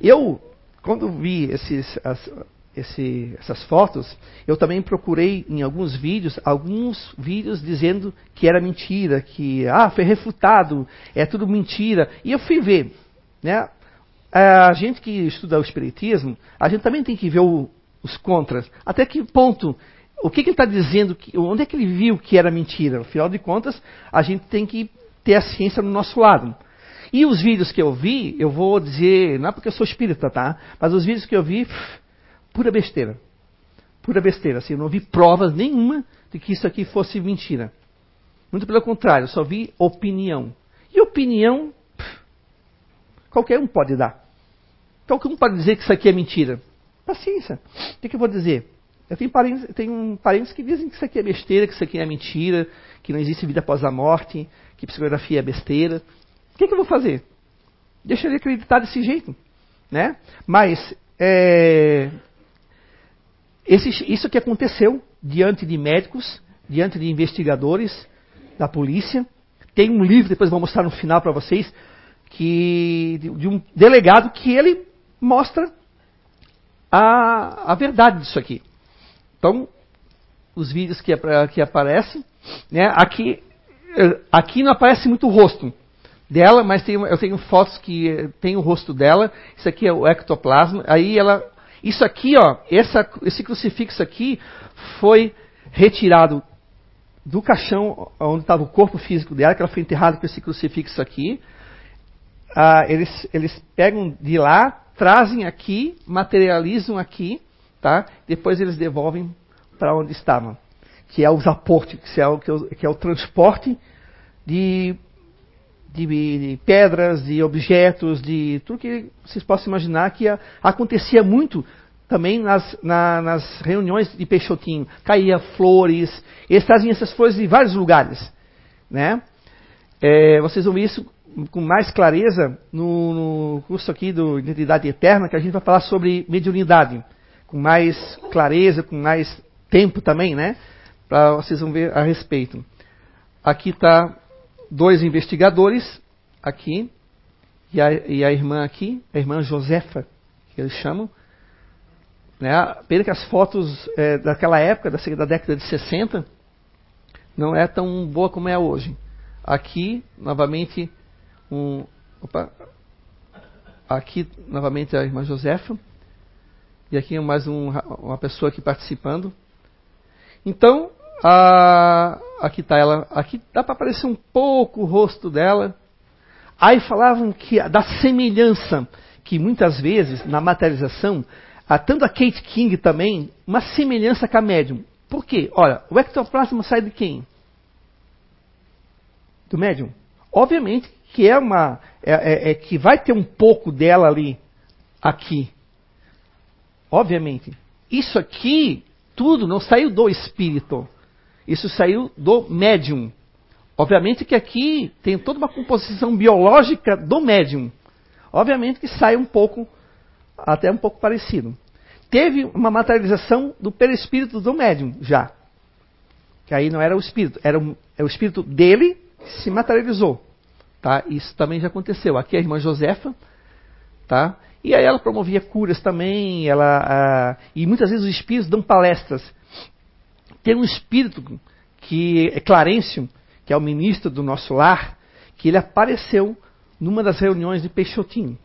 Eu, quando vi esses, as, esse, essas fotos, eu também procurei em alguns vídeos, alguns vídeos dizendo que era mentira, que ah, foi refutado, é tudo mentira. E eu fui ver, né? A gente que estuda o espiritismo, a gente também tem que ver o, os contras. Até que ponto o que, que ele está dizendo? Onde é que ele viu que era mentira? Afinal de contas, a gente tem que ter a ciência no nosso lado. E os vídeos que eu vi, eu vou dizer, não é porque eu sou espírita, tá? Mas os vídeos que eu vi, pura besteira. Pura besteira. Assim, eu não vi provas nenhuma de que isso aqui fosse mentira. Muito pelo contrário, só vi opinião. E opinião, qualquer um pode dar. Qualquer um pode dizer que isso aqui é mentira. Paciência. O que, que eu vou dizer? Eu tenho parentes, tenho parentes que dizem que isso aqui é besteira, que isso aqui é mentira, que não existe vida após a morte, que psicografia é besteira. O que, que eu vou fazer? Deixa ele acreditar desse jeito. Né? Mas é, esse, isso que aconteceu diante de médicos, diante de investigadores da polícia. Tem um livro, depois vou mostrar no final para vocês, que de, um delegado que ele mostra a, a verdade disso aqui. Então, os vídeos que, que aparecem, né, aqui, aqui não aparece muito o rosto dela, mas tem, eu tenho fotos que eh, tem o rosto dela. Isso aqui é o ectoplasma. Aí ela, isso aqui, ó, essa, esse crucifixo aqui foi retirado do caixão onde estava o corpo físico dela, que ela foi enterrada com esse crucifixo aqui. Ah, eles, eles pegam de lá, trazem aqui, materializam aqui, tá? Depois eles devolvem para onde estavam, que é aportes, que é o, que é o transporte de, de, pedras, de objetos, de tudo que vocês possam imaginar que acontecia muito também nas, na, nas reuniões de Peixotinho. Caía flores, eles traziam essas flores de vários lugares, né? É, vocês vão ver isso com mais clareza no, no curso aqui do Identidade Eterna, que a gente vai falar sobre mediunidade com mais clareza, com mais tempo também, né? Para vocês vão ver a respeito. Aqui está dois investigadores, aqui, e a, e a, irmã aqui, a irmã Josefa, que eles chamam. Né? Pena que as fotos é, daquela época, da, da década de 60, não é tão boa como é hoje. Aqui, novamente, um. Opa, aqui, novamente, a irmã Josefa. E aqui mais um, uma pessoa aqui participando. Então, a, aqui está ela. Aqui dá para aparecer um pouco o rosto dela. Aí falavam que da semelhança que muitas vezes na materialização, há tanto a Kate King também, uma semelhança com a médium. Por quê? Olha, o ectoplasma sai de quem? Do médium. Obviamente que é uma. É, é, é que vai ter um pouco dela ali, aqui. Obviamente. Isso aqui, tudo não saiu do espírito. Isso saiu do médium. Obviamente que aqui tem toda uma composição biológica do médium. Obviamente que sai um pouco, até um pouco parecido. Teve uma materialização do perispírito do médium já. Que aí não era o espírito, era o, é o espírito dele que se materializou. Tá? Isso também já aconteceu. Aqui a irmã Josefa, tá? E aí ela promovia curas também, ela, ah, e muitas vezes os espíritos dão palestras. Tem um espírito que é Clarencio, que é o ministro do nosso lar, que ele apareceu numa das reuniões de Peixotinho.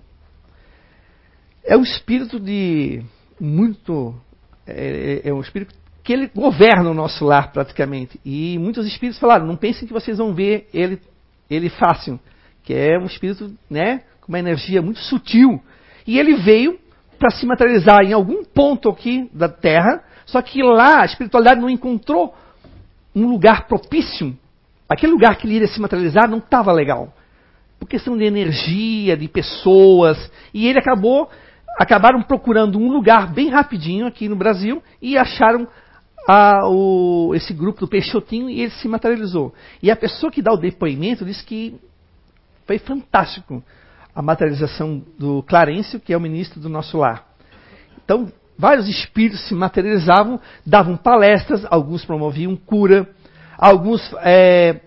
É um espírito de muito. É, é, é um espírito que ele governa o nosso lar praticamente. E muitos espíritos falaram: não pensem que vocês vão ver ele, ele fácil, que é um espírito né, com uma energia muito sutil e ele veio para se materializar em algum ponto aqui da Terra, só que lá a espiritualidade não encontrou um lugar propício. Aquele lugar que ele iria se materializar não estava legal. Por questão de energia, de pessoas. E ele acabou, acabaram procurando um lugar bem rapidinho aqui no Brasil e acharam a, o, esse grupo do Peixotinho e ele se materializou. E a pessoa que dá o depoimento diz que foi fantástico a materialização do Clarencio, que é o ministro do nosso lar. Então, vários espíritos se materializavam, davam palestras, alguns promoviam cura, alguns é,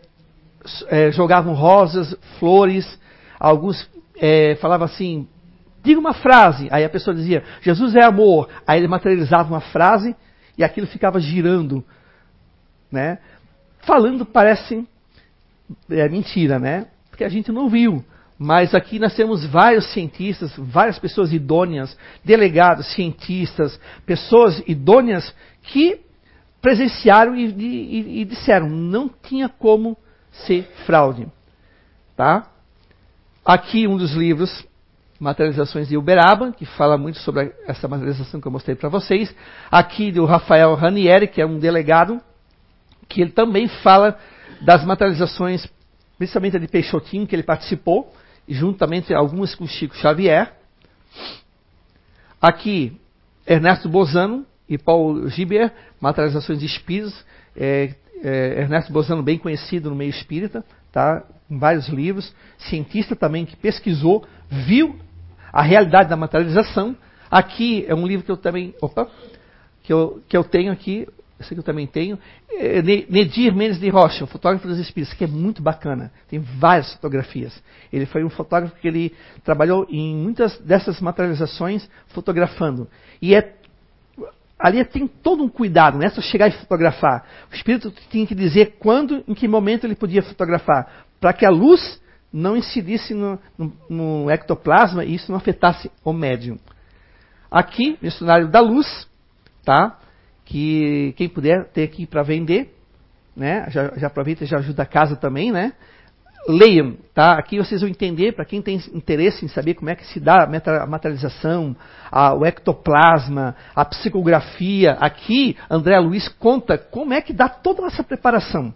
é, jogavam rosas, flores, alguns é, falavam assim, diga uma frase. Aí a pessoa dizia, Jesus é amor. Aí ele materializava uma frase e aquilo ficava girando. Né? Falando parece é, mentira, né? Porque a gente não viu. Mas aqui nós temos vários cientistas, várias pessoas idôneas, delegados, cientistas, pessoas idôneas que presenciaram e, e, e disseram não tinha como ser fraude, tá? Aqui um dos livros, Materializações de Uberaba, que fala muito sobre essa materialização que eu mostrei para vocês. Aqui do Rafael Ranieri, que é um delegado, que ele também fala das materializações, principalmente a de Peixotinho, que ele participou, juntamente algumas com Chico Xavier. Aqui, Ernesto Bozano e Paul Giber, Materializações de Espíritos. É, é, Ernesto Bozano, bem conhecido no meio espírita, tá? em vários livros. Cientista também que pesquisou, viu a realidade da materialização. Aqui é um livro que eu também. Opa! Que eu, que eu tenho aqui, esse que eu também tenho, é Nedir Mendes de Rocha, o fotógrafo dos espíritos, que é muito bacana. Tem várias fotografias. Ele foi um fotógrafo que ele trabalhou em muitas dessas materializações fotografando. E é ali tem todo um cuidado, não é só chegar e fotografar. O espírito tinha que dizer quando, em que momento ele podia fotografar, para que a luz não incidisse no, no, no, ectoplasma e isso não afetasse o médium. Aqui, missionário da luz, tá? Que quem puder ter aqui para vender, né? Já, já aproveita e já ajuda a casa também, né? Leiam, tá? Aqui vocês vão entender, para quem tem interesse em saber como é que se dá a materialização, a, o ectoplasma, a psicografia. Aqui, André Luiz conta como é que dá toda essa preparação.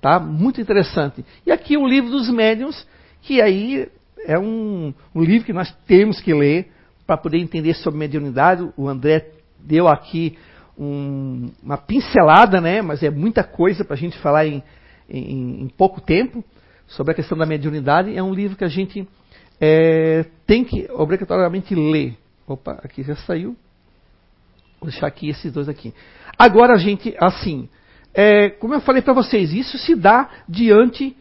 Tá? Muito interessante. E aqui o livro dos médiuns, que aí é um, um livro que nós temos que ler para poder entender sobre mediunidade. O André deu aqui um, uma pincelada, né? mas é muita coisa para a gente falar em, em, em, pouco tempo sobre a questão da mediunidade. É um livro que a gente é, tem que obrigatoriamente ler. Opa, aqui já saiu. Vou deixar aqui esses dois aqui. Agora a gente, assim, é, como eu falei para vocês, isso se dá diante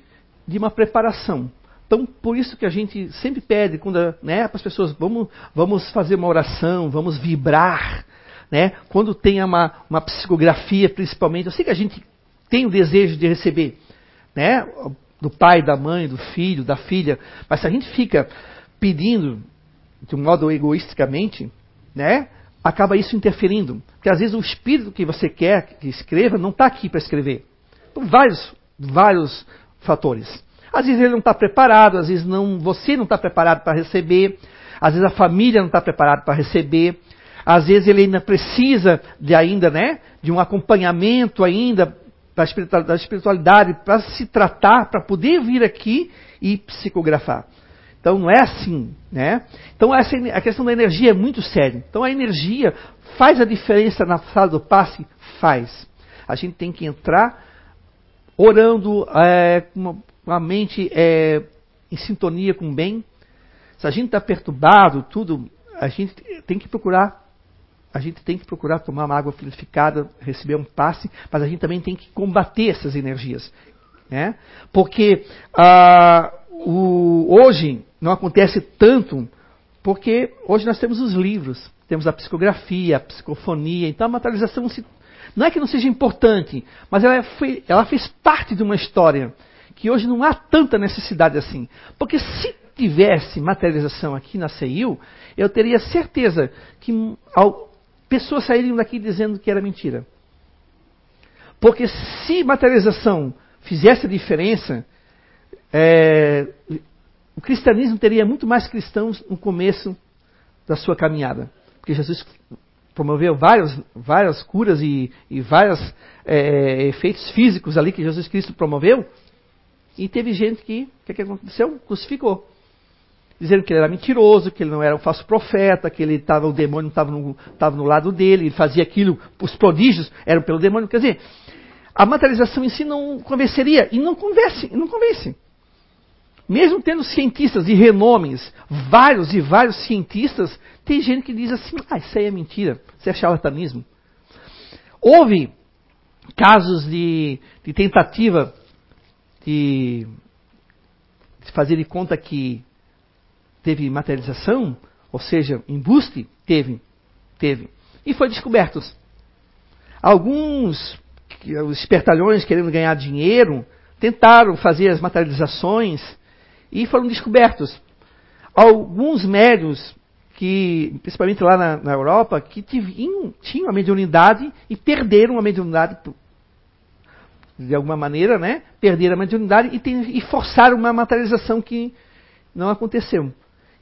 de uma preparação. Então, por isso que a gente sempre pede quando, né, para as pessoas, vamos, vamos fazer uma oração, vamos vibrar, né? Quando tem uma, uma psicografia, principalmente, eu sei que a gente tem o desejo de receber, né? Do pai, da mãe, do filho, da filha, mas se a gente fica pedindo de um modo egoisticamente, né? Acaba isso interferindo, porque às vezes o espírito que você quer que escreva não está aqui para escrever, por vários, vários fatores. Às vezes ele não está preparado, às vezes não, você não está preparado para receber, às vezes a família não está preparada para receber, às vezes ele ainda precisa de ainda, né, de um acompanhamento ainda da espiritualidade para se tratar, para poder vir aqui e psicografar. Então não é assim, né? Então essa, a questão da energia é muito séria. Então a energia faz a diferença na sala do passe? Faz. A gente tem que entrar orando é, com uma mente é, em sintonia com o bem. Se a gente está perturbado, tudo, a gente tem que procurar a gente tem que procurar tomar uma água purificada, receber um passe, mas a gente também tem que combater essas energias. Né? Porque ah, o, hoje não acontece tanto, porque hoje nós temos os livros, temos a psicografia, a psicofonia, então a materialização não é que não seja importante, mas ela, foi, ela fez parte de uma história que hoje não há tanta necessidade assim. Porque se tivesse materialização aqui na CEIU, eu teria certeza que pessoas saírem daqui dizendo que era mentira. Porque se materialização fizesse a diferença, é, o cristianismo teria muito mais cristãos no começo da sua caminhada. Porque Jesus promoveu várias, várias curas e, e vários é, efeitos físicos ali que Jesus Cristo promoveu. E teve gente que, o que, que aconteceu? Crucificou dizendo que ele era mentiroso, que ele não era um falso profeta, que ele estava, o demônio estava no, estava no lado dele, ele fazia aquilo, os prodígios eram pelo demônio. Quer dizer, a materialização em si não convenceria, e não convence, não convence. Mesmo tendo cientistas de renomes, vários e vários cientistas, tem gente que diz assim, ah, isso aí é mentira, isso é charlatanismo. Houve casos de, de tentativa que fazer de conta que teve materialização, ou seja, embuste, teve, teve. E foi descobertos. Alguns, os espertalhões querendo ganhar dinheiro, tentaram fazer as materializações e foram descobertos. Alguns médios, que, principalmente lá na, na Europa, que tinham, a mediunidade e perderam a mediunidade de alguma maneira, né? Perderam a mediunidade e, tem, e forçaram uma materialização que não aconteceu.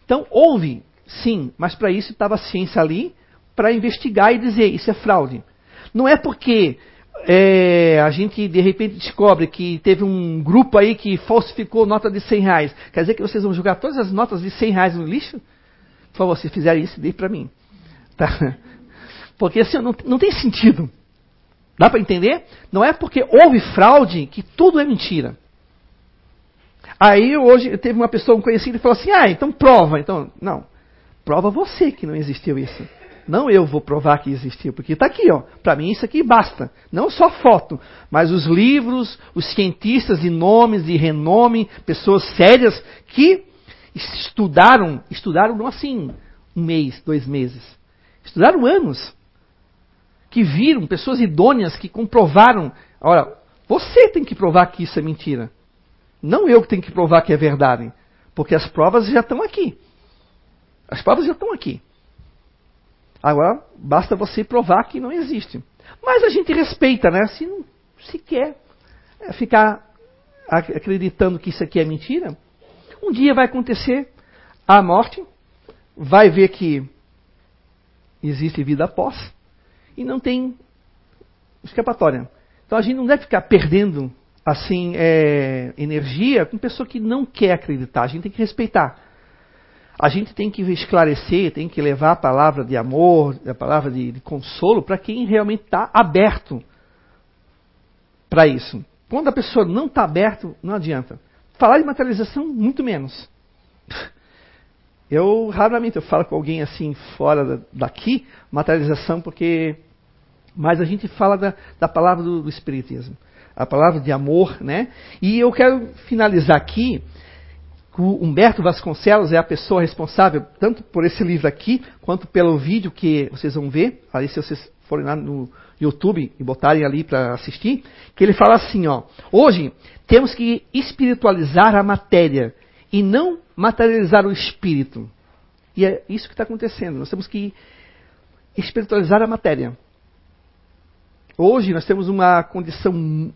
Então, houve, sim, mas para isso estava a ciência ali para investigar e dizer isso é fraude. Não é porque é, a gente de repente descobre que teve um grupo aí que falsificou nota de 100 reais. Quer dizer que vocês vão jogar todas as notas de 100 reais no lixo? Por favor, se fizerem isso, dê para mim. Tá? Porque assim, não, não tem sentido. Dá para entender? Não é porque houve fraude que tudo é mentira. Aí hoje teve uma pessoa conhecida e falou assim: ah, então prova. Então, não. Prova você que não existiu isso. Não eu vou provar que existiu, porque está aqui, ó. Para mim isso aqui basta. Não só foto, mas os livros, os cientistas de nomes, de renome, pessoas sérias que estudaram, estudaram não assim um mês, dois meses, estudaram anos que viram, pessoas idôneas que comprovaram. Olha, você tem que provar que isso é mentira. Não eu que tenho que provar que é verdade. Porque as provas já estão aqui. As provas já estão aqui. Agora, basta você provar que não existe. Mas a gente respeita, né? Se, não, se quer é, ficar acreditando que isso aqui é mentira, um dia vai acontecer a morte, vai ver que existe vida após, e não tem escapatória. Então a gente não deve ficar perdendo assim é, energia com pessoa que não quer acreditar. A gente tem que respeitar. A gente tem que esclarecer, tem que levar a palavra de amor, a palavra de, de consolo para quem realmente está aberto para isso. Quando a pessoa não está aberto, não adianta. Falar de materialização, muito menos. Eu raramente eu falo com alguém assim fora daqui, materialização, porque mas a gente fala da, da palavra do, do, Espiritismo, a palavra de amor, né? E eu quero finalizar aqui. O Humberto Vasconcelos é a pessoa responsável tanto por esse livro aqui, quanto pelo vídeo que vocês vão ver, ali se vocês forem lá no YouTube e botarem ali para assistir, que ele fala assim, ó, hoje temos que espiritualizar a matéria e não materializar o espírito. E é isso que está acontecendo. Nós temos que espiritualizar a matéria. Hoje nós temos uma condição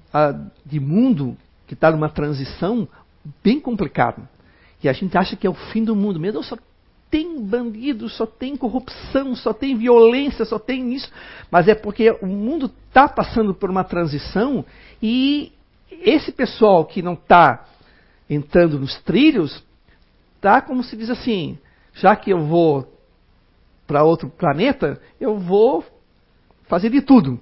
de mundo que está numa transição bem complicada. E a gente acha que é o fim do mundo. Meu Deus, só tem bandido, só tem corrupção, só tem violência, só tem isso. Mas é porque o mundo está passando por uma transição e esse pessoal que não está entrando nos trilhos, está como se diz assim, já que eu vou para outro planeta, eu vou fazer de tudo.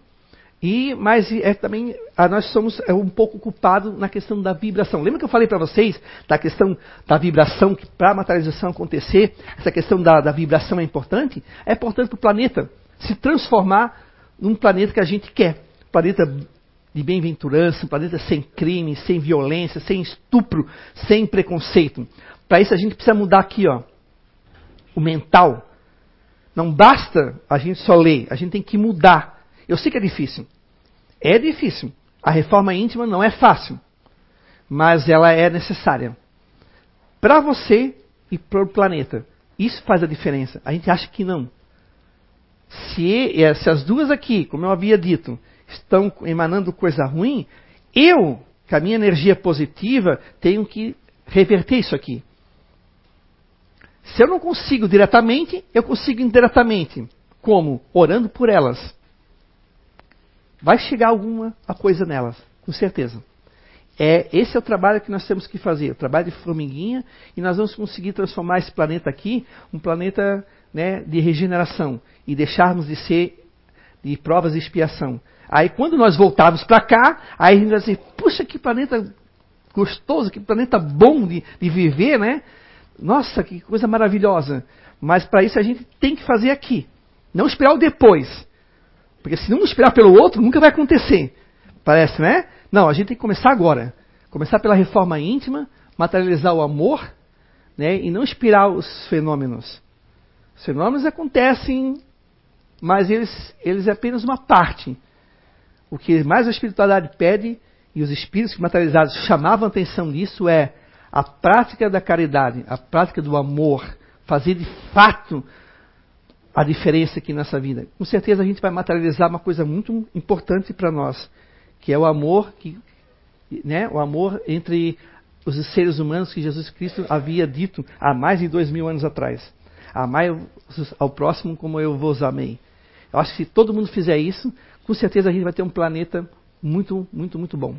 E, mas é também nós somos é, um pouco culpados na questão da vibração. Lembra que eu falei para vocês da questão da vibração, que para a materialização acontecer, essa questão da, da vibração é importante? É importante para o planeta se transformar num planeta que a gente quer. Planeta de bem-aventurança, um planeta sem crime, sem violência, sem estupro, sem preconceito. Para isso a gente precisa mudar aqui, ó, o mental. Não basta a gente só ler, a gente tem que mudar eu sei que é difícil. É difícil. A reforma íntima não é fácil, mas ela é necessária. Para você e para o planeta. Isso faz a diferença. A gente acha que não. Se, é, se as duas aqui, como eu havia dito, estão emanando coisa ruim, eu, com a minha energia positiva, tenho que reverter isso aqui. Se eu não consigo diretamente, eu consigo indiretamente. Como? Orando por elas. Vai chegar alguma coisa nelas, com certeza. É, esse é o trabalho que nós temos que fazer, o trabalho de formiguinha, e nós vamos conseguir transformar esse planeta aqui um planeta né, de regeneração e deixarmos de ser de provas de expiação. Aí quando nós voltarmos para cá, aí a gente vai dizer, puxa, que planeta gostoso, que planeta bom de, de viver, né? Nossa, que coisa maravilhosa. Mas para isso a gente tem que fazer aqui. Não esperar o depois. Porque se não esperar pelo outro, nunca vai acontecer. Parece, né? Não, a gente tem que começar agora. Começar pela reforma íntima, materializar o amor, né, e não inspirar os fenômenos. Os fenômenos acontecem, mas eles, eles é apenas uma parte. O que mais a espiritualidade pede, e os espíritos materializados chamavam atenção disso, é a prática da caridade, a prática do amor, fazer de fato a diferença aqui nessa vida. Com certeza a gente vai materializar uma coisa muito importante para nós, que é o amor que né, o amor entre os seres humanos que Jesus Cristo havia dito há mais de dois mil anos atrás. Amai ao próximo como eu vos amei. Eu acho que se todo mundo fizer isso, com certeza a gente vai ter um planeta muito, muito, muito bom.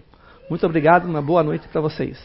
Muito obrigado, uma boa noite para vocês.